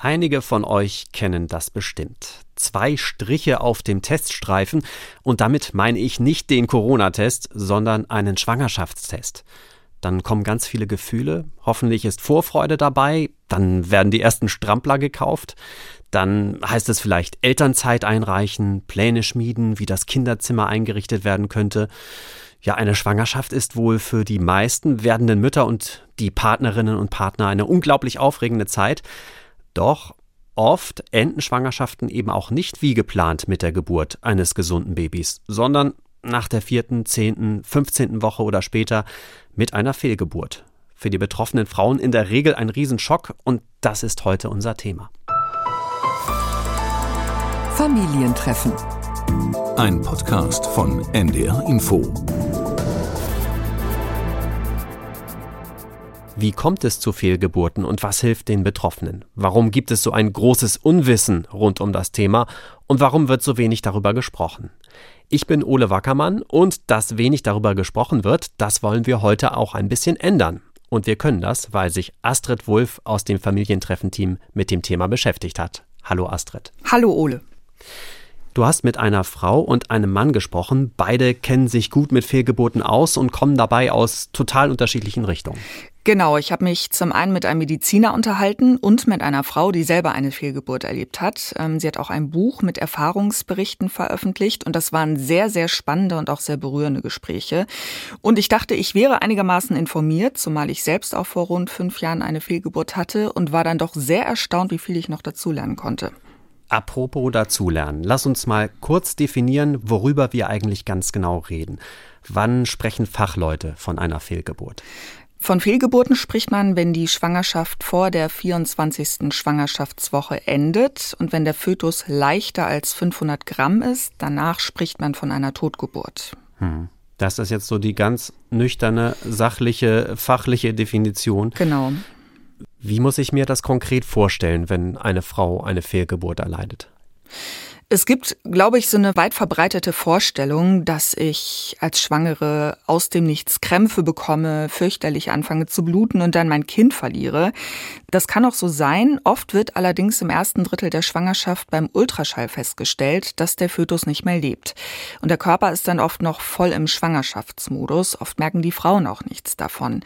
Einige von euch kennen das bestimmt. Zwei Striche auf dem Teststreifen und damit meine ich nicht den Corona-Test, sondern einen Schwangerschaftstest. Dann kommen ganz viele Gefühle, hoffentlich ist Vorfreude dabei, dann werden die ersten Strampler gekauft, dann heißt es vielleicht Elternzeit einreichen, Pläne schmieden, wie das Kinderzimmer eingerichtet werden könnte. Ja, eine Schwangerschaft ist wohl für die meisten werdenden Mütter und die Partnerinnen und Partner eine unglaublich aufregende Zeit. Doch oft enden Schwangerschaften eben auch nicht wie geplant mit der Geburt eines gesunden Babys, sondern nach der vierten, zehnten, fünfzehnten Woche oder später mit einer Fehlgeburt. Für die betroffenen Frauen in der Regel ein Riesenschock und das ist heute unser Thema. Familientreffen. Ein Podcast von NDR Info. Wie kommt es zu Fehlgeburten und was hilft den Betroffenen? Warum gibt es so ein großes Unwissen rund um das Thema und warum wird so wenig darüber gesprochen? Ich bin Ole Wackermann und dass wenig darüber gesprochen wird, das wollen wir heute auch ein bisschen ändern. Und wir können das, weil sich Astrid Wulff aus dem Familientreffenteam mit dem Thema beschäftigt hat. Hallo Astrid. Hallo Ole. Du hast mit einer Frau und einem Mann gesprochen. Beide kennen sich gut mit Fehlgeburten aus und kommen dabei aus total unterschiedlichen Richtungen. Genau, ich habe mich zum einen mit einem Mediziner unterhalten und mit einer Frau, die selber eine Fehlgeburt erlebt hat. Ähm, sie hat auch ein Buch mit Erfahrungsberichten veröffentlicht und das waren sehr, sehr spannende und auch sehr berührende Gespräche. Und ich dachte, ich wäre einigermaßen informiert, zumal ich selbst auch vor rund fünf Jahren eine Fehlgeburt hatte und war dann doch sehr erstaunt, wie viel ich noch dazulernen konnte. Apropos dazulernen, lass uns mal kurz definieren, worüber wir eigentlich ganz genau reden. Wann sprechen Fachleute von einer Fehlgeburt? Von Fehlgeburten spricht man, wenn die Schwangerschaft vor der 24. Schwangerschaftswoche endet und wenn der Fötus leichter als 500 Gramm ist. Danach spricht man von einer Totgeburt. Hm. Das ist jetzt so die ganz nüchterne, sachliche, fachliche Definition. Genau. Wie muss ich mir das konkret vorstellen, wenn eine Frau eine Fehlgeburt erleidet? Es gibt, glaube ich, so eine weit verbreitete Vorstellung, dass ich als Schwangere aus dem Nichts Krämpfe bekomme, fürchterlich anfange zu bluten und dann mein Kind verliere. Das kann auch so sein. Oft wird allerdings im ersten Drittel der Schwangerschaft beim Ultraschall festgestellt, dass der Fötus nicht mehr lebt. Und der Körper ist dann oft noch voll im Schwangerschaftsmodus. Oft merken die Frauen auch nichts davon.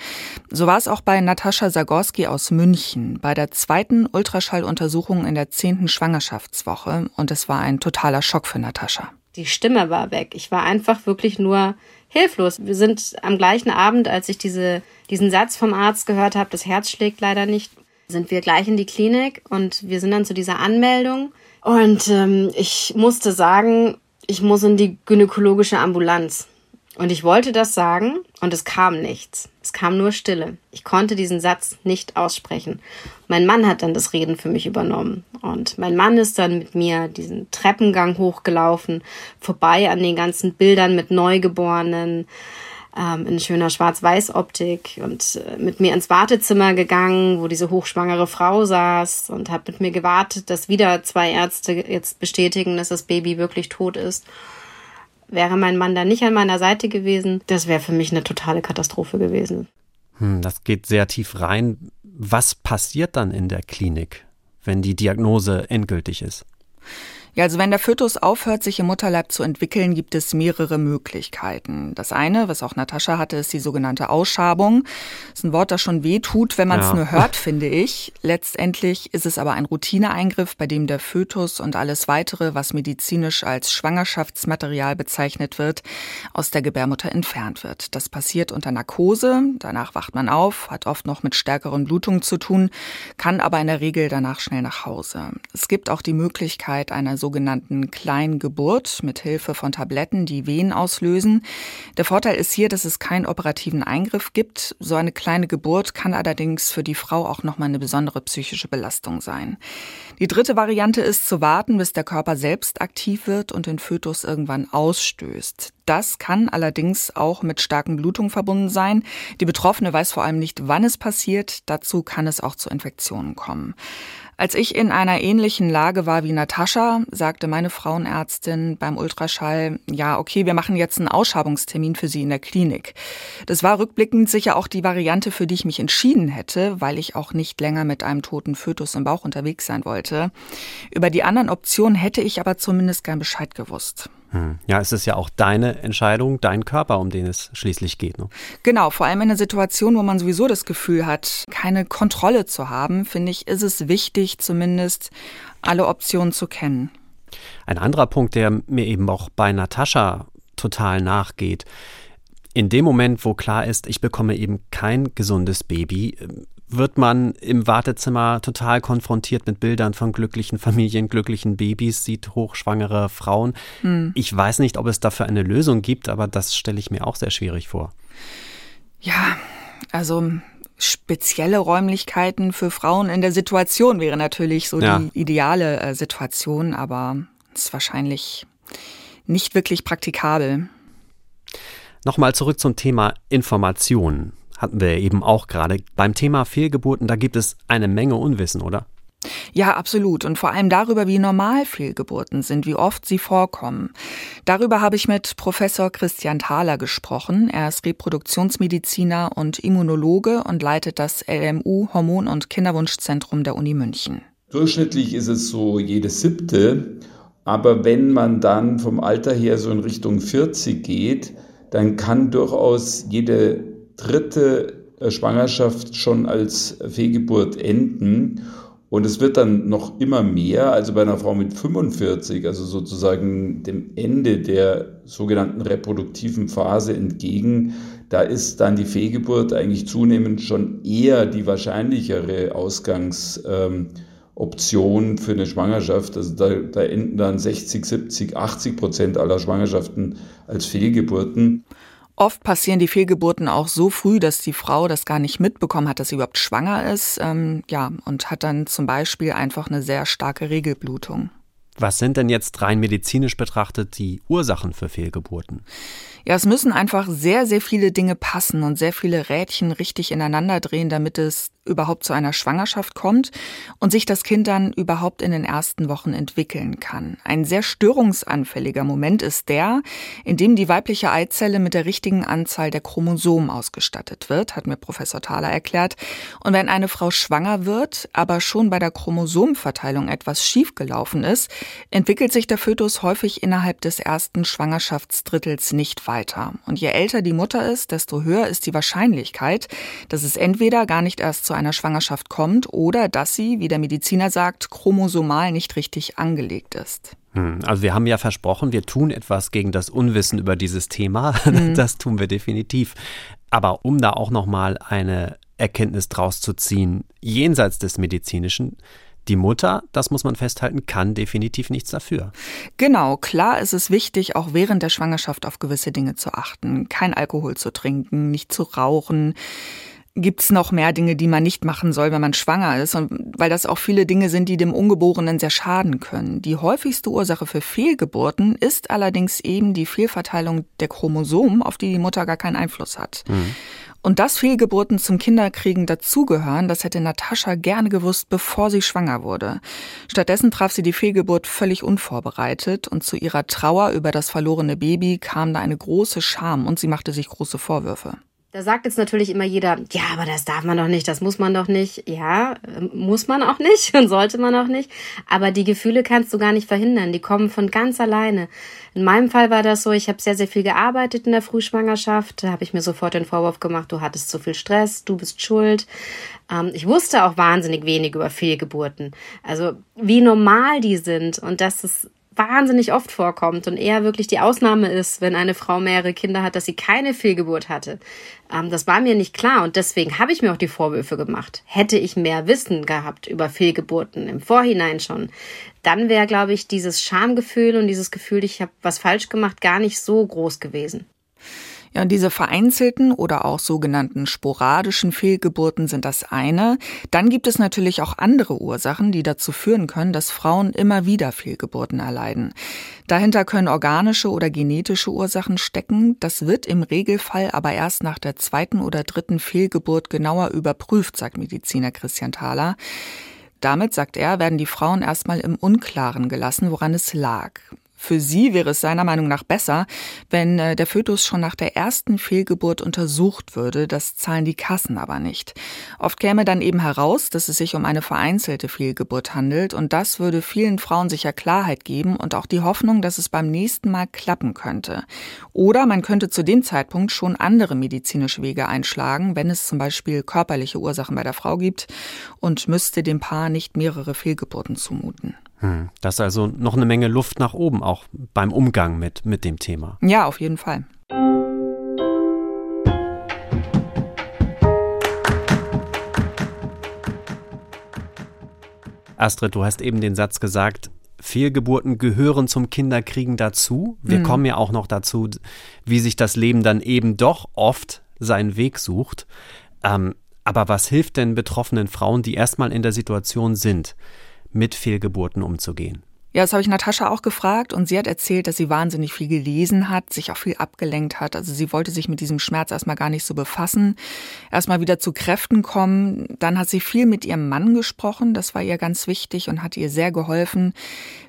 So war es auch bei Natascha Zagorski aus München bei der zweiten Ultraschalluntersuchung in der zehnten Schwangerschaftswoche. Und es war ein ein totaler Schock für Natascha. Die Stimme war weg. Ich war einfach wirklich nur hilflos. Wir sind am gleichen Abend, als ich diese, diesen Satz vom Arzt gehört habe, das Herz schlägt leider nicht, sind wir gleich in die Klinik und wir sind dann zu dieser Anmeldung. Und ähm, ich musste sagen, ich muss in die gynäkologische Ambulanz. Und ich wollte das sagen und es kam nichts. Es kam nur Stille. Ich konnte diesen Satz nicht aussprechen. Mein Mann hat dann das Reden für mich übernommen. Und mein Mann ist dann mit mir diesen Treppengang hochgelaufen, vorbei an den ganzen Bildern mit Neugeborenen, ähm, in schöner Schwarz-Weiß-Optik und äh, mit mir ins Wartezimmer gegangen, wo diese hochschwangere Frau saß und hat mit mir gewartet, dass wieder zwei Ärzte jetzt bestätigen, dass das Baby wirklich tot ist. Wäre mein Mann da nicht an meiner Seite gewesen, das wäre für mich eine totale Katastrophe gewesen. Hm, das geht sehr tief rein. Was passiert dann in der Klinik, wenn die Diagnose endgültig ist? Ja, also wenn der Fötus aufhört, sich im Mutterleib zu entwickeln, gibt es mehrere Möglichkeiten. Das eine, was auch Natascha hatte, ist die sogenannte Ausschabung. Das ist ein Wort, das schon weh tut, wenn man es ja. nur hört, finde ich. Letztendlich ist es aber ein Routineeingriff, bei dem der Fötus und alles weitere, was medizinisch als Schwangerschaftsmaterial bezeichnet wird, aus der Gebärmutter entfernt wird. Das passiert unter Narkose. Danach wacht man auf, hat oft noch mit stärkeren Blutungen zu tun, kann aber in der Regel danach schnell nach Hause. Es gibt auch die Möglichkeit einer sogenannten Kleingeburt mit Hilfe von Tabletten, die Wehen auslösen. Der Vorteil ist hier, dass es keinen operativen Eingriff gibt. So eine kleine Geburt kann allerdings für die Frau auch nochmal eine besondere psychische Belastung sein. Die dritte Variante ist zu warten, bis der Körper selbst aktiv wird und den Fötus irgendwann ausstößt. Das kann allerdings auch mit starken Blutungen verbunden sein. Die Betroffene weiß vor allem nicht, wann es passiert. Dazu kann es auch zu Infektionen kommen. Als ich in einer ähnlichen Lage war wie Natascha, sagte meine Frauenärztin beim Ultraschall, ja, okay, wir machen jetzt einen Ausschabungstermin für Sie in der Klinik. Das war rückblickend sicher auch die Variante, für die ich mich entschieden hätte, weil ich auch nicht länger mit einem toten Fötus im Bauch unterwegs sein wollte. Über die anderen Optionen hätte ich aber zumindest gern Bescheid gewusst. Hm. Ja, es ist ja auch deine Entscheidung, dein Körper, um den es schließlich geht. Ne? Genau, vor allem in einer Situation, wo man sowieso das Gefühl hat, keine Kontrolle zu haben, finde ich, ist es wichtig, zumindest alle Optionen zu kennen. Ein anderer Punkt, der mir eben auch bei Natascha total nachgeht. In dem Moment, wo klar ist, ich bekomme eben kein gesundes Baby, wird man im Wartezimmer total konfrontiert mit Bildern von glücklichen Familien, glücklichen Babys, sieht hochschwangere Frauen. Hm. Ich weiß nicht, ob es dafür eine Lösung gibt, aber das stelle ich mir auch sehr schwierig vor. Ja, also spezielle Räumlichkeiten für Frauen in der Situation wäre natürlich so ja. die ideale äh, Situation, aber ist wahrscheinlich nicht wirklich praktikabel. Nochmal zurück zum Thema Informationen hatten wir eben auch gerade. Beim Thema Fehlgeburten, da gibt es eine Menge Unwissen, oder? Ja, absolut. Und vor allem darüber, wie normal Fehlgeburten sind, wie oft sie vorkommen. Darüber habe ich mit Professor Christian Thaler gesprochen. Er ist Reproduktionsmediziner und Immunologe und leitet das LMU Hormon- und Kinderwunschzentrum der Uni München. Durchschnittlich ist es so jede siebte. Aber wenn man dann vom Alter her so in Richtung 40 geht, dann kann durchaus jede dritte äh, Schwangerschaft schon als Fehlgeburt enden. Und es wird dann noch immer mehr, also bei einer Frau mit 45, also sozusagen dem Ende der sogenannten reproduktiven Phase entgegen, da ist dann die Fehlgeburt eigentlich zunehmend schon eher die wahrscheinlichere Ausgangsoption ähm, für eine Schwangerschaft. Also da, da enden dann 60, 70, 80 Prozent aller Schwangerschaften als Fehlgeburten. Oft passieren die Fehlgeburten auch so früh, dass die Frau das gar nicht mitbekommen hat, dass sie überhaupt schwanger ist, ähm, ja, und hat dann zum Beispiel einfach eine sehr starke Regelblutung. Was sind denn jetzt rein medizinisch betrachtet die Ursachen für Fehlgeburten? Ja, es müssen einfach sehr, sehr viele Dinge passen und sehr viele Rädchen richtig ineinander drehen, damit es überhaupt zu einer Schwangerschaft kommt und sich das Kind dann überhaupt in den ersten Wochen entwickeln kann. Ein sehr störungsanfälliger Moment ist der, in dem die weibliche Eizelle mit der richtigen Anzahl der Chromosomen ausgestattet wird, hat mir Professor Thaler erklärt. Und wenn eine Frau schwanger wird, aber schon bei der Chromosomenverteilung etwas schiefgelaufen ist, entwickelt sich der Fötus häufig innerhalb des ersten Schwangerschaftsdrittels nicht weiter. Und je älter die Mutter ist, desto höher ist die Wahrscheinlichkeit, dass es entweder gar nicht erst zu einer Schwangerschaft kommt oder dass sie, wie der Mediziner sagt, chromosomal nicht richtig angelegt ist. Hm, also wir haben ja versprochen, wir tun etwas gegen das Unwissen über dieses Thema. Mhm. Das tun wir definitiv. Aber um da auch noch mal eine Erkenntnis draus zu ziehen, jenseits des medizinischen, die Mutter, das muss man festhalten, kann definitiv nichts dafür. Genau, klar ist es wichtig, auch während der Schwangerschaft auf gewisse Dinge zu achten. Kein Alkohol zu trinken, nicht zu rauchen, gibt's noch mehr Dinge, die man nicht machen soll, wenn man schwanger ist. Und weil das auch viele Dinge sind, die dem Ungeborenen sehr schaden können. Die häufigste Ursache für Fehlgeburten ist allerdings eben die Fehlverteilung der Chromosomen, auf die die Mutter gar keinen Einfluss hat. Mhm. Und dass Fehlgeburten zum Kinderkriegen dazugehören, das hätte Natascha gerne gewusst, bevor sie schwanger wurde. Stattdessen traf sie die Fehlgeburt völlig unvorbereitet und zu ihrer Trauer über das verlorene Baby kam da eine große Scham und sie machte sich große Vorwürfe. Da sagt jetzt natürlich immer jeder, ja, aber das darf man doch nicht, das muss man doch nicht. Ja, ähm, muss man auch nicht und sollte man auch nicht. Aber die Gefühle kannst du gar nicht verhindern, die kommen von ganz alleine. In meinem Fall war das so, ich habe sehr, sehr viel gearbeitet in der Frühschwangerschaft. Da habe ich mir sofort den Vorwurf gemacht, du hattest zu viel Stress, du bist schuld. Ähm, ich wusste auch wahnsinnig wenig über Fehlgeburten. Also wie normal die sind und dass es wahnsinnig oft vorkommt und eher wirklich die Ausnahme ist, wenn eine Frau mehrere Kinder hat, dass sie keine Fehlgeburt hatte. Ähm, das war mir nicht klar und deswegen habe ich mir auch die Vorwürfe gemacht. Hätte ich mehr Wissen gehabt über Fehlgeburten im Vorhinein schon, dann wäre, glaube ich, dieses Schamgefühl und dieses Gefühl, ich habe was falsch gemacht, gar nicht so groß gewesen. Ja, und diese vereinzelten oder auch sogenannten sporadischen Fehlgeburten sind das eine. Dann gibt es natürlich auch andere Ursachen, die dazu führen können, dass Frauen immer wieder Fehlgeburten erleiden. Dahinter können organische oder genetische Ursachen stecken. Das wird im Regelfall aber erst nach der zweiten oder dritten Fehlgeburt genauer überprüft, sagt Mediziner Christian Thaler. Damit, sagt er, werden die Frauen erstmal im Unklaren gelassen, woran es lag. Für sie wäre es seiner Meinung nach besser, wenn äh, der Fötus schon nach der ersten Fehlgeburt untersucht würde. Das zahlen die Kassen aber nicht. Oft käme dann eben heraus, dass es sich um eine vereinzelte Fehlgeburt handelt und das würde vielen Frauen sicher Klarheit geben und auch die Hoffnung, dass es beim nächsten Mal klappen könnte. Oder man könnte zu dem Zeitpunkt schon andere medizinische Wege einschlagen, wenn es zum Beispiel körperliche Ursachen bei der Frau gibt und müsste dem Paar nicht mehrere Fehlgeburten zumuten. Hm. Das ist also noch eine Menge Luft nach oben, auch beim Umgang mit, mit dem Thema. Ja, auf jeden Fall. Astrid, du hast eben den Satz gesagt, Fehlgeburten gehören zum Kinderkriegen dazu. Wir mhm. kommen ja auch noch dazu, wie sich das Leben dann eben doch oft seinen Weg sucht. Ähm, aber was hilft denn betroffenen Frauen, die erstmal in der Situation sind? Mit Fehlgeburten umzugehen? Ja, das habe ich Natascha auch gefragt und sie hat erzählt, dass sie wahnsinnig viel gelesen hat, sich auch viel abgelenkt hat. Also sie wollte sich mit diesem Schmerz erstmal gar nicht so befassen, erstmal wieder zu Kräften kommen. Dann hat sie viel mit ihrem Mann gesprochen, das war ihr ganz wichtig und hat ihr sehr geholfen.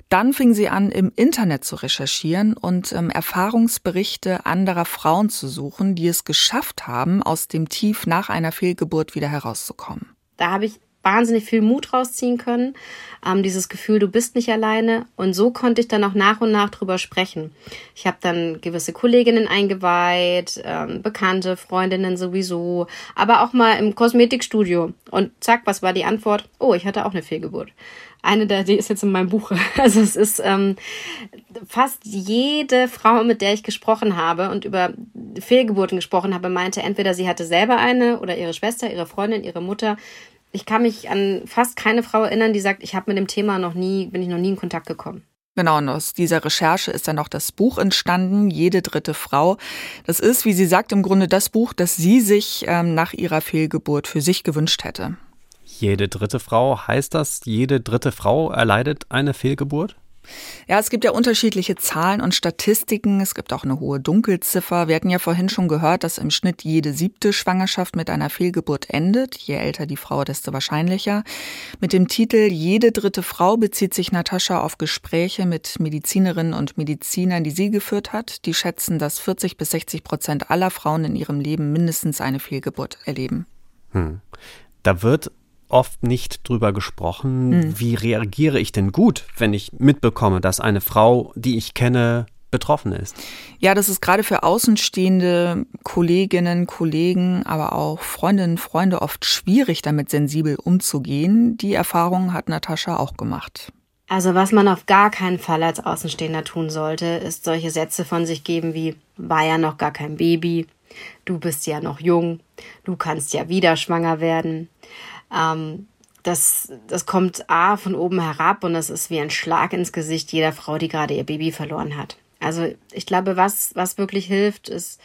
Dann fing sie an, im Internet zu recherchieren und ähm, Erfahrungsberichte anderer Frauen zu suchen, die es geschafft haben, aus dem Tief nach einer Fehlgeburt wieder herauszukommen. Da habe ich wahnsinnig viel Mut rausziehen können. Ähm, dieses Gefühl, du bist nicht alleine. Und so konnte ich dann auch nach und nach drüber sprechen. Ich habe dann gewisse Kolleginnen eingeweiht, ähm, Bekannte, Freundinnen sowieso, aber auch mal im Kosmetikstudio. Und zack, was war die Antwort? Oh, ich hatte auch eine Fehlgeburt. Eine der, die ist jetzt in meinem Buch. Also es ist ähm, fast jede Frau, mit der ich gesprochen habe und über Fehlgeburten gesprochen habe, meinte entweder sie hatte selber eine oder ihre Schwester, ihre Freundin, ihre Mutter ich kann mich an fast keine Frau erinnern, die sagt, ich habe mit dem Thema noch nie, bin ich noch nie in Kontakt gekommen. Genau, und aus dieser Recherche ist dann auch das Buch entstanden, Jede dritte Frau. Das ist, wie sie sagt, im Grunde das Buch, das sie sich ähm, nach ihrer Fehlgeburt für sich gewünscht hätte. Jede dritte Frau, heißt das, jede dritte Frau erleidet eine Fehlgeburt? Ja, es gibt ja unterschiedliche Zahlen und Statistiken. Es gibt auch eine hohe Dunkelziffer. Wir hatten ja vorhin schon gehört, dass im Schnitt jede siebte Schwangerschaft mit einer Fehlgeburt endet. Je älter die Frau, desto wahrscheinlicher. Mit dem Titel Jede dritte Frau bezieht sich Natascha auf Gespräche mit Medizinerinnen und Medizinern, die sie geführt hat. Die schätzen, dass 40 bis 60 Prozent aller Frauen in ihrem Leben mindestens eine Fehlgeburt erleben. Hm. Da wird oft nicht drüber gesprochen. Mhm. Wie reagiere ich denn gut, wenn ich mitbekomme, dass eine Frau, die ich kenne, betroffen ist? Ja, das ist gerade für außenstehende Kolleginnen, Kollegen, aber auch Freundinnen, Freunde oft schwierig, damit sensibel umzugehen. Die Erfahrung hat Natascha auch gemacht. Also was man auf gar keinen Fall als Außenstehender tun sollte, ist solche Sätze von sich geben wie war ja noch gar kein Baby, du bist ja noch jung, du kannst ja wieder schwanger werden. Ähm, das, das kommt A von oben herab und das ist wie ein Schlag ins Gesicht jeder Frau, die gerade ihr Baby verloren hat. Also ich glaube, was, was wirklich hilft, ist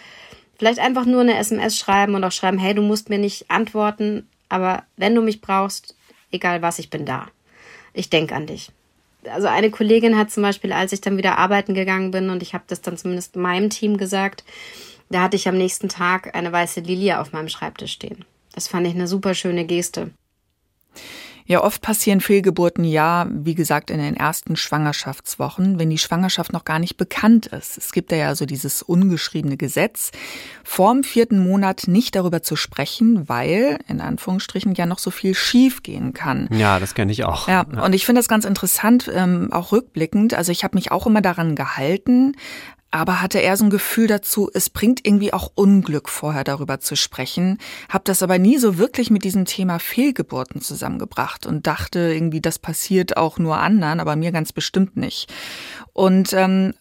vielleicht einfach nur eine SMS schreiben und auch schreiben, hey, du musst mir nicht antworten, aber wenn du mich brauchst, egal was, ich bin da. Ich denke an dich. Also eine Kollegin hat zum Beispiel, als ich dann wieder arbeiten gegangen bin und ich habe das dann zumindest meinem Team gesagt, da hatte ich am nächsten Tag eine weiße Lilie auf meinem Schreibtisch stehen. Das fand ich eine super schöne Geste. Ja, oft passieren Fehlgeburten ja, wie gesagt, in den ersten Schwangerschaftswochen, wenn die Schwangerschaft noch gar nicht bekannt ist. Es gibt ja so dieses ungeschriebene Gesetz, vorm vierten Monat nicht darüber zu sprechen, weil, in Anführungsstrichen, ja noch so viel schief gehen kann. Ja, das kenne ich auch. Ja, ja, und ich finde das ganz interessant, ähm, auch rückblickend. Also ich habe mich auch immer daran gehalten, aber hatte er so ein Gefühl dazu, es bringt irgendwie auch Unglück vorher darüber zu sprechen, hab das aber nie so wirklich mit diesem Thema Fehlgeburten zusammengebracht und dachte irgendwie, das passiert auch nur anderen, aber mir ganz bestimmt nicht. Und ähm,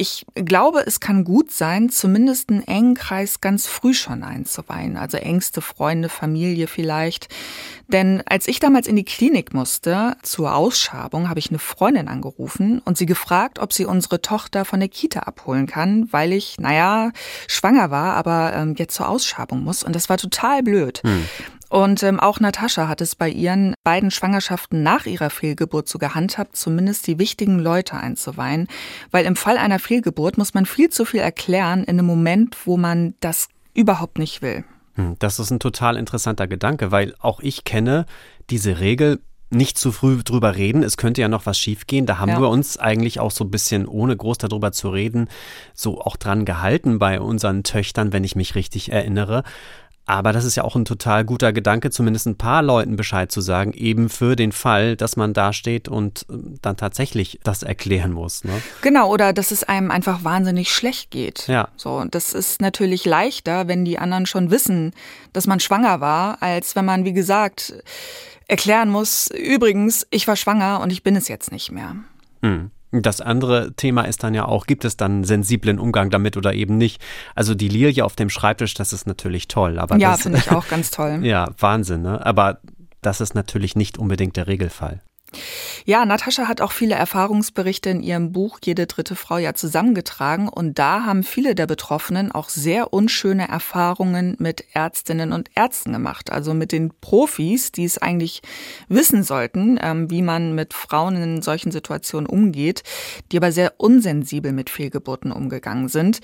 Ich glaube, es kann gut sein, zumindest einen engen Kreis ganz früh schon einzuweihen. Also engste Freunde, Familie vielleicht. Denn als ich damals in die Klinik musste, zur Ausschabung, habe ich eine Freundin angerufen und sie gefragt, ob sie unsere Tochter von der Kita abholen kann, weil ich, naja, schwanger war, aber ähm, jetzt zur Ausschabung muss. Und das war total blöd. Hm. Und ähm, auch Natascha hat es bei ihren beiden Schwangerschaften nach ihrer Fehlgeburt so gehandhabt, zumindest die wichtigen Leute einzuweihen. Weil im Fall einer Fehlgeburt muss man viel zu viel erklären in einem Moment, wo man das überhaupt nicht will. Hm, das ist ein total interessanter Gedanke, weil auch ich kenne diese Regel, nicht zu früh drüber reden. Es könnte ja noch was schiefgehen. Da haben ja. wir uns eigentlich auch so ein bisschen, ohne groß darüber zu reden, so auch dran gehalten bei unseren Töchtern, wenn ich mich richtig erinnere. Aber das ist ja auch ein total guter Gedanke, zumindest ein paar Leuten Bescheid zu sagen, eben für den Fall, dass man da steht und äh, dann tatsächlich das erklären muss. Ne? Genau, oder dass es einem einfach wahnsinnig schlecht geht. Ja. So, das ist natürlich leichter, wenn die anderen schon wissen, dass man schwanger war, als wenn man, wie gesagt, erklären muss, übrigens, ich war schwanger und ich bin es jetzt nicht mehr. Hm. Das andere Thema ist dann ja auch, gibt es dann sensiblen Umgang damit oder eben nicht? Also die Lilie auf dem Schreibtisch, das ist natürlich toll. Aber ja, finde ich auch ganz toll. ja, Wahnsinn, ne? Aber das ist natürlich nicht unbedingt der Regelfall. Ja, Natascha hat auch viele Erfahrungsberichte in ihrem Buch Jede dritte Frau ja zusammengetragen und da haben viele der Betroffenen auch sehr unschöne Erfahrungen mit Ärztinnen und Ärzten gemacht, also mit den Profis, die es eigentlich wissen sollten, ähm, wie man mit Frauen in solchen Situationen umgeht, die aber sehr unsensibel mit Fehlgeburten umgegangen sind.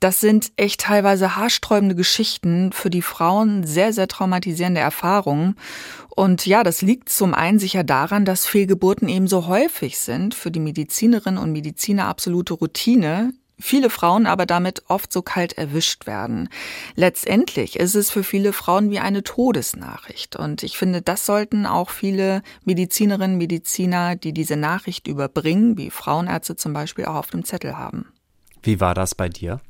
Das sind echt teilweise haarsträubende Geschichten, für die Frauen sehr, sehr traumatisierende Erfahrungen. Und ja, das liegt zum einen sicher daran, dass Fehlgeburten eben so häufig sind, für die Medizinerinnen und Mediziner absolute Routine, viele Frauen aber damit oft so kalt erwischt werden. Letztendlich ist es für viele Frauen wie eine Todesnachricht. Und ich finde, das sollten auch viele Medizinerinnen, Mediziner, die diese Nachricht überbringen, wie Frauenärzte zum Beispiel, auch auf dem Zettel haben. Wie war das bei dir?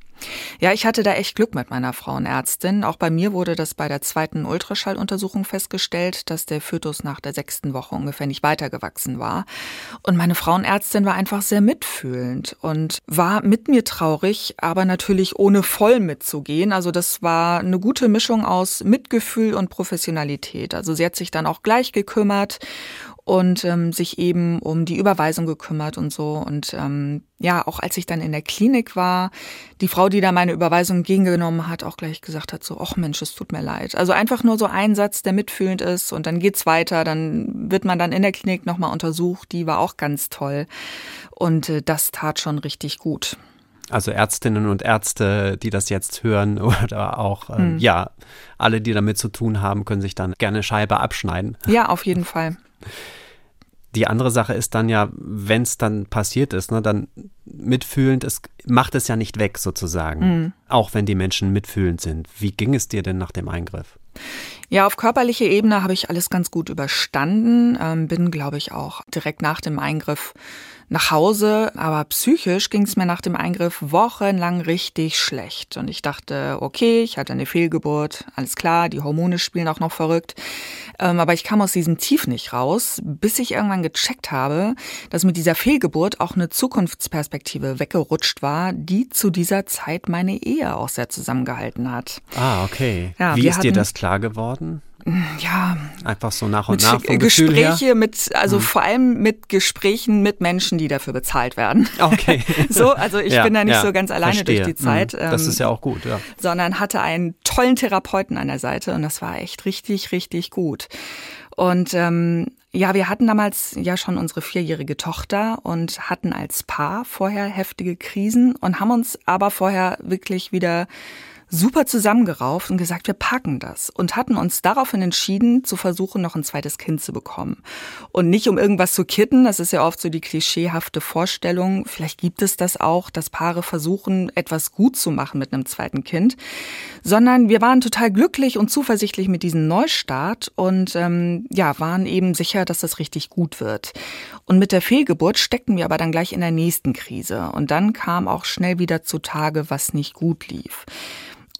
Ja, ich hatte da echt Glück mit meiner Frauenärztin. Auch bei mir wurde das bei der zweiten Ultraschalluntersuchung festgestellt, dass der Fötus nach der sechsten Woche ungefähr nicht weitergewachsen war. Und meine Frauenärztin war einfach sehr mitfühlend und war mit mir traurig, aber natürlich ohne voll mitzugehen. Also das war eine gute Mischung aus Mitgefühl und Professionalität. Also sie hat sich dann auch gleich gekümmert und ähm, sich eben um die Überweisung gekümmert und so. Und ähm, ja, auch als ich dann in der Klinik war, die Frau, die da meine Überweisung entgegengenommen hat, auch gleich gesagt hat, so, ach Mensch, es tut mir leid. Also einfach nur so ein Satz, der mitfühlend ist und dann geht's weiter, dann wird man dann in der Klinik nochmal untersucht, die war auch ganz toll. Und äh, das tat schon richtig gut. Also Ärztinnen und Ärzte, die das jetzt hören oder auch, äh, hm. ja, alle, die damit zu tun haben, können sich dann gerne Scheibe abschneiden. Ja, auf jeden Fall. Die andere Sache ist dann ja, wenn es dann passiert ist, ne, dann mitfühlend, es macht es ja nicht weg sozusagen, mhm. auch wenn die Menschen mitfühlend sind. Wie ging es dir denn nach dem Eingriff? Ja, auf körperlicher Ebene habe ich alles ganz gut überstanden, ähm, bin, glaube ich, auch direkt nach dem Eingriff nach Hause, aber psychisch ging es mir nach dem Eingriff wochenlang richtig schlecht. Und ich dachte, okay, ich hatte eine Fehlgeburt, alles klar, die Hormone spielen auch noch verrückt. Ähm, aber ich kam aus diesem Tief nicht raus, bis ich irgendwann gecheckt habe, dass mit dieser Fehlgeburt auch eine Zukunftsperspektive weggerutscht war, die zu dieser Zeit meine Ehe auch sehr zusammengehalten hat. Ah, okay. Ja, Wie ist hatten, dir das klar geworden? Ja einfach so nach und nach vom Gespräche mit also mhm. vor allem mit Gesprächen mit Menschen, die dafür bezahlt werden. Okay. so, also ich ja, bin da nicht ja, so ganz alleine verstehe. durch die Zeit. Mhm. Das ist ja auch gut, ja. Sondern hatte einen tollen Therapeuten an der Seite und das war echt richtig, richtig gut. Und ähm, ja, wir hatten damals ja schon unsere vierjährige Tochter und hatten als Paar vorher heftige Krisen und haben uns aber vorher wirklich wieder super zusammengerauft und gesagt, wir packen das und hatten uns daraufhin entschieden, zu versuchen, noch ein zweites Kind zu bekommen. Und nicht um irgendwas zu kitten, das ist ja oft so die klischeehafte Vorstellung, vielleicht gibt es das auch, dass Paare versuchen, etwas gut zu machen mit einem zweiten Kind, sondern wir waren total glücklich und zuversichtlich mit diesem Neustart und ähm, ja, waren eben sicher, dass das richtig gut wird. Und mit der Fehlgeburt steckten wir aber dann gleich in der nächsten Krise und dann kam auch schnell wieder zutage, was nicht gut lief.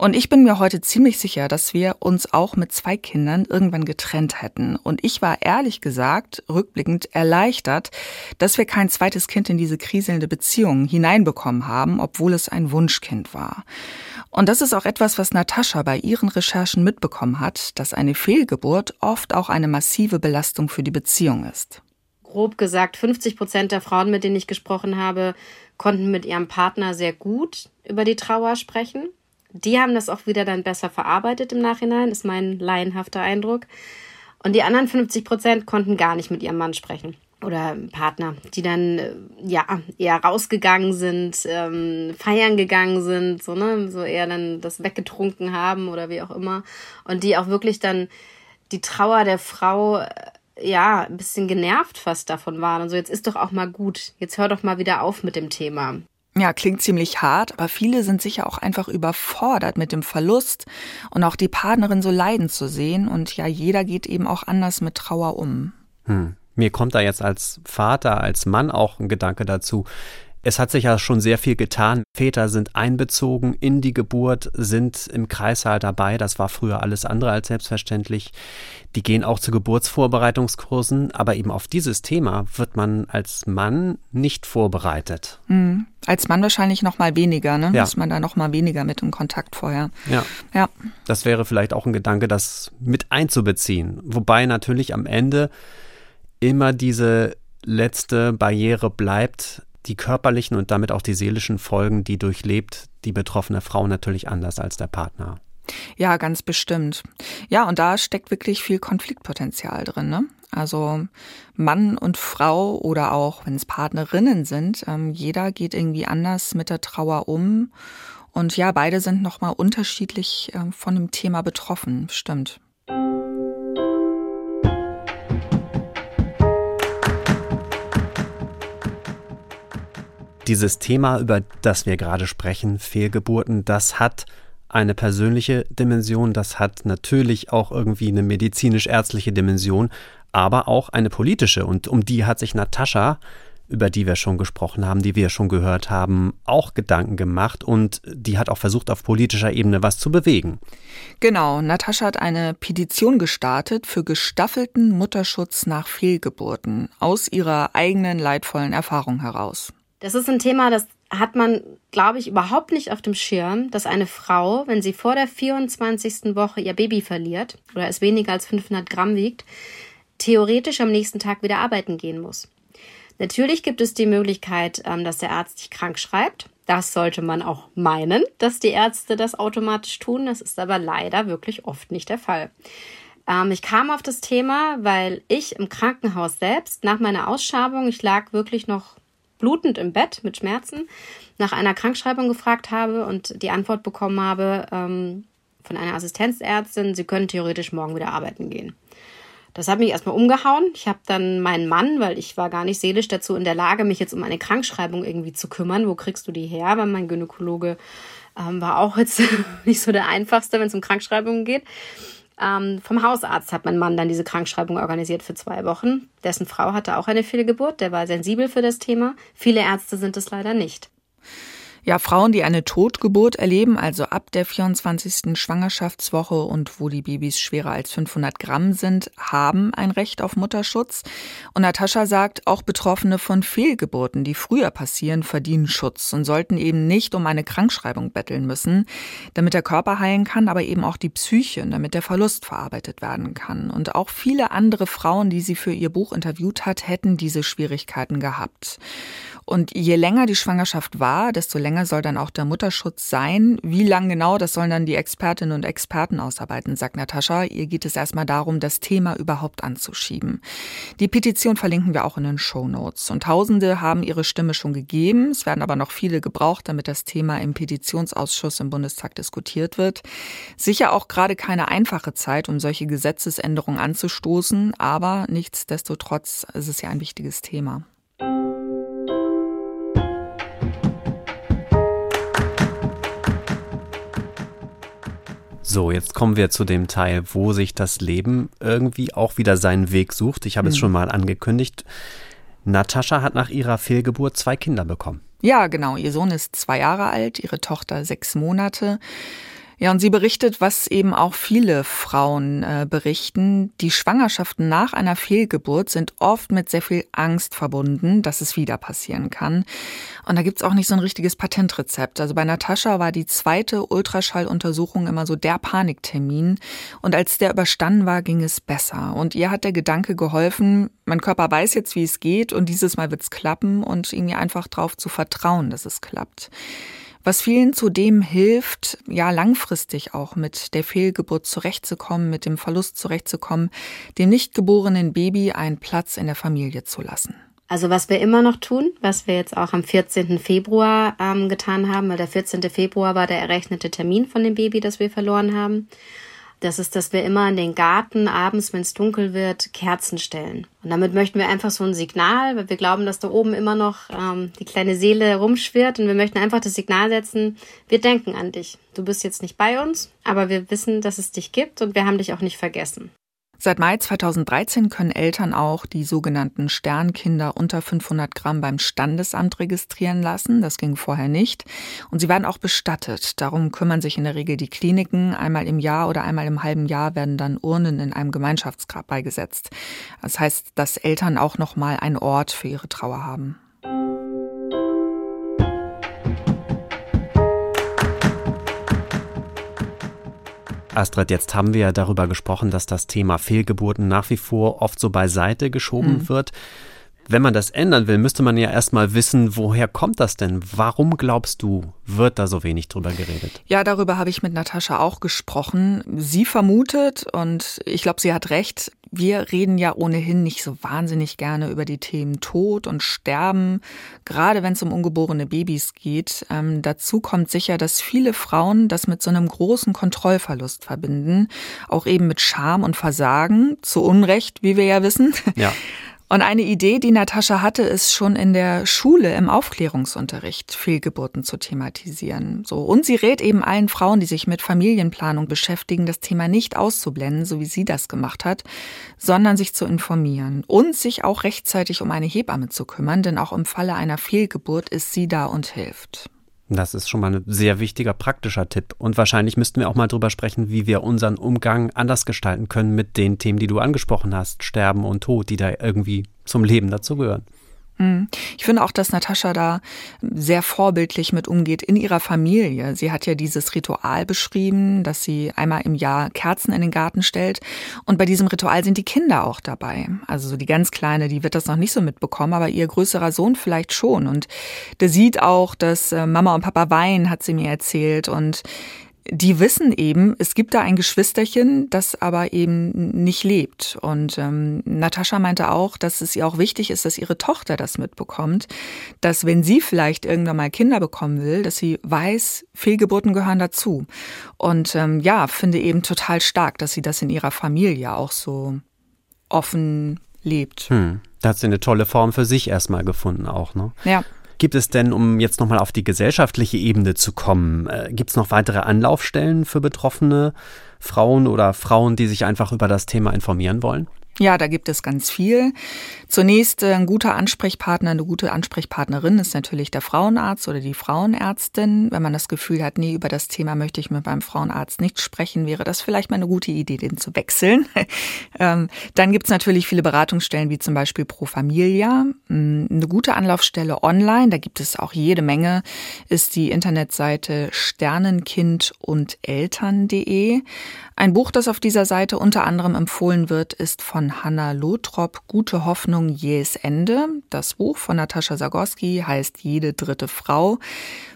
Und ich bin mir heute ziemlich sicher, dass wir uns auch mit zwei Kindern irgendwann getrennt hätten. Und ich war ehrlich gesagt rückblickend erleichtert, dass wir kein zweites Kind in diese kriselnde Beziehung hineinbekommen haben, obwohl es ein Wunschkind war. Und das ist auch etwas, was Natascha bei ihren Recherchen mitbekommen hat, dass eine Fehlgeburt oft auch eine massive Belastung für die Beziehung ist. Grob gesagt, 50 Prozent der Frauen, mit denen ich gesprochen habe, konnten mit ihrem Partner sehr gut über die Trauer sprechen. Die haben das auch wieder dann besser verarbeitet im Nachhinein, ist mein laienhafter Eindruck. Und die anderen 50 Prozent konnten gar nicht mit ihrem Mann sprechen oder Partner, die dann äh, ja eher rausgegangen sind, ähm, feiern gegangen sind, so ne, so eher dann das weggetrunken haben oder wie auch immer und die auch wirklich dann die Trauer der Frau äh, ja ein bisschen genervt fast davon waren und so jetzt ist doch auch mal gut, jetzt hör doch mal wieder auf mit dem Thema. Ja, klingt ziemlich hart, aber viele sind sicher auch einfach überfordert mit dem Verlust und auch die Partnerin so leiden zu sehen. Und ja, jeder geht eben auch anders mit Trauer um. Hm. Mir kommt da jetzt als Vater, als Mann auch ein Gedanke dazu. Es hat sich ja schon sehr viel getan. Väter sind einbezogen in die Geburt, sind im Kreissaal dabei. Das war früher alles andere als selbstverständlich. Die gehen auch zu Geburtsvorbereitungskursen, aber eben auf dieses Thema wird man als Mann nicht vorbereitet. Mhm. Als Mann wahrscheinlich noch mal weniger, ne? Ja. Ist man da noch mal weniger mit in Kontakt vorher. Ja. ja. Das wäre vielleicht auch ein Gedanke, das mit einzubeziehen. Wobei natürlich am Ende immer diese letzte Barriere bleibt, die körperlichen und damit auch die seelischen Folgen, die durchlebt die betroffene Frau natürlich anders als der Partner. Ja, ganz bestimmt. Ja, und da steckt wirklich viel Konfliktpotenzial drin. Ne? Also Mann und Frau oder auch wenn es Partnerinnen sind, ähm, jeder geht irgendwie anders mit der Trauer um. Und ja, beide sind nochmal unterschiedlich äh, von dem Thema betroffen, stimmt. Dieses Thema, über das wir gerade sprechen, Fehlgeburten, das hat eine persönliche Dimension, das hat natürlich auch irgendwie eine medizinisch-ärztliche Dimension, aber auch eine politische. Und um die hat sich Natascha, über die wir schon gesprochen haben, die wir schon gehört haben, auch Gedanken gemacht und die hat auch versucht, auf politischer Ebene was zu bewegen. Genau, Natascha hat eine Petition gestartet für gestaffelten Mutterschutz nach Fehlgeburten aus ihrer eigenen leidvollen Erfahrung heraus. Das ist ein Thema, das hat man, glaube ich, überhaupt nicht auf dem Schirm, dass eine Frau, wenn sie vor der 24. Woche ihr Baby verliert oder es weniger als 500 Gramm wiegt, theoretisch am nächsten Tag wieder arbeiten gehen muss. Natürlich gibt es die Möglichkeit, ähm, dass der Arzt dich krank schreibt. Das sollte man auch meinen, dass die Ärzte das automatisch tun. Das ist aber leider wirklich oft nicht der Fall. Ähm, ich kam auf das Thema, weil ich im Krankenhaus selbst nach meiner Ausschabung, ich lag wirklich noch blutend im Bett mit Schmerzen nach einer Krankschreibung gefragt habe und die Antwort bekommen habe ähm, von einer Assistenzärztin, sie können theoretisch morgen wieder arbeiten gehen. Das hat mich erstmal umgehauen. Ich habe dann meinen Mann, weil ich war gar nicht seelisch dazu in der Lage, mich jetzt um eine Krankschreibung irgendwie zu kümmern. Wo kriegst du die her? Weil mein Gynäkologe ähm, war auch jetzt nicht so der einfachste, wenn es um Krankschreibungen geht. Ähm, vom Hausarzt hat mein Mann dann diese Krankschreibung organisiert für zwei Wochen. Dessen Frau hatte auch eine Fehlgeburt, der war sensibel für das Thema. Viele Ärzte sind es leider nicht. Ja, Frauen, die eine Totgeburt erleben, also ab der 24. Schwangerschaftswoche und wo die Babys schwerer als 500 Gramm sind, haben ein Recht auf Mutterschutz. Und Natascha sagt, auch Betroffene von Fehlgeburten, die früher passieren, verdienen Schutz und sollten eben nicht um eine Krankschreibung betteln müssen, damit der Körper heilen kann, aber eben auch die Psyche, damit der Verlust verarbeitet werden kann. Und auch viele andere Frauen, die sie für ihr Buch interviewt hat, hätten diese Schwierigkeiten gehabt. Und je länger die Schwangerschaft war, desto länger soll dann auch der Mutterschutz sein. Wie lang genau, das sollen dann die Expertinnen und Experten ausarbeiten, sagt Natascha. Ihr geht es erstmal darum, das Thema überhaupt anzuschieben. Die Petition verlinken wir auch in den Show Notes. Und Tausende haben ihre Stimme schon gegeben. Es werden aber noch viele gebraucht, damit das Thema im Petitionsausschuss im Bundestag diskutiert wird. Sicher auch gerade keine einfache Zeit, um solche Gesetzesänderungen anzustoßen, aber nichtsdestotrotz ist es ja ein wichtiges Thema. So, jetzt kommen wir zu dem Teil, wo sich das Leben irgendwie auch wieder seinen Weg sucht. Ich habe mhm. es schon mal angekündigt. Natascha hat nach ihrer Fehlgeburt zwei Kinder bekommen. Ja, genau. Ihr Sohn ist zwei Jahre alt, ihre Tochter sechs Monate. Ja, und sie berichtet, was eben auch viele Frauen äh, berichten. Die Schwangerschaften nach einer Fehlgeburt sind oft mit sehr viel Angst verbunden, dass es wieder passieren kann. Und da gibt's auch nicht so ein richtiges Patentrezept. Also bei Natascha war die zweite Ultraschalluntersuchung immer so der Paniktermin. Und als der überstanden war, ging es besser. Und ihr hat der Gedanke geholfen, mein Körper weiß jetzt, wie es geht und dieses Mal wird's klappen und irgendwie einfach darauf zu vertrauen, dass es klappt was vielen zudem hilft, ja langfristig auch mit der Fehlgeburt zurechtzukommen, mit dem Verlust zurechtzukommen, dem nicht geborenen Baby einen Platz in der Familie zu lassen. Also was wir immer noch tun, was wir jetzt auch am 14. Februar ähm, getan haben, weil der 14. Februar war der errechnete Termin von dem Baby, das wir verloren haben. Das ist, dass wir immer in den Garten abends, wenn es dunkel wird, Kerzen stellen. Und damit möchten wir einfach so ein Signal, weil wir glauben, dass da oben immer noch ähm, die kleine Seele rumschwirrt und wir möchten einfach das Signal setzen, wir denken an dich. Du bist jetzt nicht bei uns, aber wir wissen, dass es dich gibt und wir haben dich auch nicht vergessen. Seit Mai 2013 können Eltern auch die sogenannten Sternkinder unter 500 Gramm beim Standesamt registrieren lassen. Das ging vorher nicht. Und sie werden auch bestattet. Darum kümmern sich in der Regel die Kliniken. Einmal im Jahr oder einmal im halben Jahr werden dann Urnen in einem Gemeinschaftsgrab beigesetzt. Das heißt, dass Eltern auch noch mal einen Ort für ihre Trauer haben. Astrid, jetzt haben wir ja darüber gesprochen, dass das Thema Fehlgeburten nach wie vor oft so beiseite geschoben mhm. wird. Wenn man das ändern will, müsste man ja erstmal wissen, woher kommt das denn? Warum glaubst du, wird da so wenig drüber geredet? Ja, darüber habe ich mit Natascha auch gesprochen. Sie vermutet, und ich glaube, sie hat recht, wir reden ja ohnehin nicht so wahnsinnig gerne über die Themen Tod und Sterben, gerade wenn es um ungeborene Babys geht. Ähm, dazu kommt sicher, dass viele Frauen das mit so einem großen Kontrollverlust verbinden, auch eben mit Scham und Versagen, zu Unrecht, wie wir ja wissen. Ja. Und eine Idee, die Natascha hatte, ist schon in der Schule im Aufklärungsunterricht Fehlgeburten zu thematisieren. So. Und sie rät eben allen Frauen, die sich mit Familienplanung beschäftigen, das Thema nicht auszublenden, so wie sie das gemacht hat, sondern sich zu informieren und sich auch rechtzeitig um eine Hebamme zu kümmern, denn auch im Falle einer Fehlgeburt ist sie da und hilft. Das ist schon mal ein sehr wichtiger praktischer Tipp. Und wahrscheinlich müssten wir auch mal drüber sprechen, wie wir unseren Umgang anders gestalten können mit den Themen, die du angesprochen hast, Sterben und Tod, die da irgendwie zum Leben dazugehören. Mhm. Ich finde auch, dass Natascha da sehr vorbildlich mit umgeht in ihrer Familie. Sie hat ja dieses Ritual beschrieben, dass sie einmal im Jahr Kerzen in den Garten stellt. Und bei diesem Ritual sind die Kinder auch dabei. Also so die ganz Kleine, die wird das noch nicht so mitbekommen, aber ihr größerer Sohn vielleicht schon. Und der sieht auch, dass äh, Mama und Papa weinen, hat sie mir erzählt. Und die wissen eben, es gibt da ein Geschwisterchen, das aber eben nicht lebt. Und ähm, Natascha meinte auch, dass es ihr auch wichtig ist, dass ihre Tochter das mitbekommt, dass wenn sie vielleicht irgendwann mal Kinder bekommen will, dass sie weiß, Fehlgeburten gehören dazu. Und ähm, ja, finde eben total stark, dass sie das in ihrer Familie auch so offen lebt. Hm. Da hat sie eine tolle Form für sich erstmal gefunden auch, ne? Ja. Gibt es denn, um jetzt nochmal auf die gesellschaftliche Ebene zu kommen, äh, gibt es noch weitere Anlaufstellen für betroffene Frauen oder Frauen, die sich einfach über das Thema informieren wollen? Ja, da gibt es ganz viel. Zunächst äh, ein guter Ansprechpartner, eine gute Ansprechpartnerin ist natürlich der Frauenarzt oder die Frauenärztin. Wenn man das Gefühl hat, nee, über das Thema möchte ich mit meinem Frauenarzt nicht sprechen, wäre das vielleicht mal eine gute Idee, den zu wechseln. ähm, dann gibt es natürlich viele Beratungsstellen wie zum Beispiel Pro Familia. Mm, eine gute Anlaufstelle online, da gibt es auch jede Menge, ist die Internetseite sternenkind und Eltern.de. Ein Buch, das auf dieser Seite unter anderem empfohlen wird, ist von Hanna Lothrop, Gute Hoffnung, jähes Ende. Das Buch von Natascha Zagorski heißt Jede dritte Frau.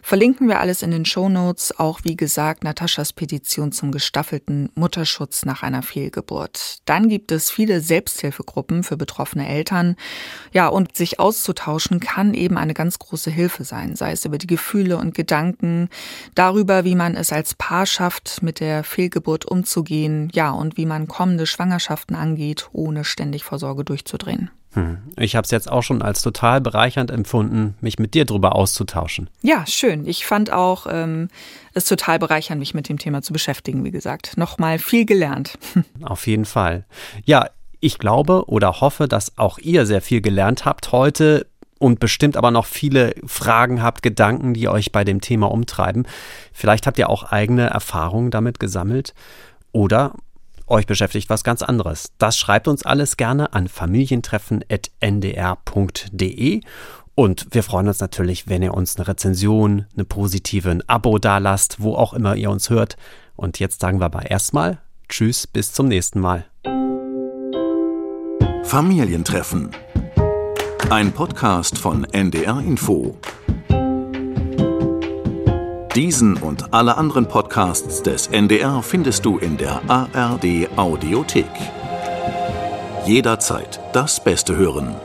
Verlinken wir alles in den Show Notes. Auch wie gesagt, Nataschas Petition zum gestaffelten Mutterschutz nach einer Fehlgeburt. Dann gibt es viele Selbsthilfegruppen für betroffene Eltern. Ja, und sich auszutauschen kann eben eine ganz große Hilfe sein, sei es über die Gefühle und Gedanken, darüber, wie man es als Paar schafft, mit der Fehlgeburt umzugehen, ja, und wie man kommende Schwangerschaften angeht, ohne ständig vor Sorge durchzudrehen. Hm. Ich habe es jetzt auch schon als total bereichernd empfunden, mich mit dir darüber auszutauschen. Ja, schön. Ich fand auch ähm, es total bereichernd, mich mit dem Thema zu beschäftigen, wie gesagt. Nochmal viel gelernt. Auf jeden Fall. Ja, ich glaube oder hoffe, dass auch ihr sehr viel gelernt habt heute und bestimmt aber noch viele Fragen habt, Gedanken, die euch bei dem Thema umtreiben. Vielleicht habt ihr auch eigene Erfahrungen damit gesammelt oder euch beschäftigt was ganz anderes. Das schreibt uns alles gerne an familientreffen.ndr.de und wir freuen uns natürlich, wenn ihr uns eine Rezension, eine positive, ein Abo dalasst, wo auch immer ihr uns hört. Und jetzt sagen wir aber erstmal Tschüss, bis zum nächsten Mal. Familientreffen. Ein Podcast von NDR Info. Diesen und alle anderen Podcasts des NDR findest du in der ARD Audiothek. Jederzeit das Beste hören.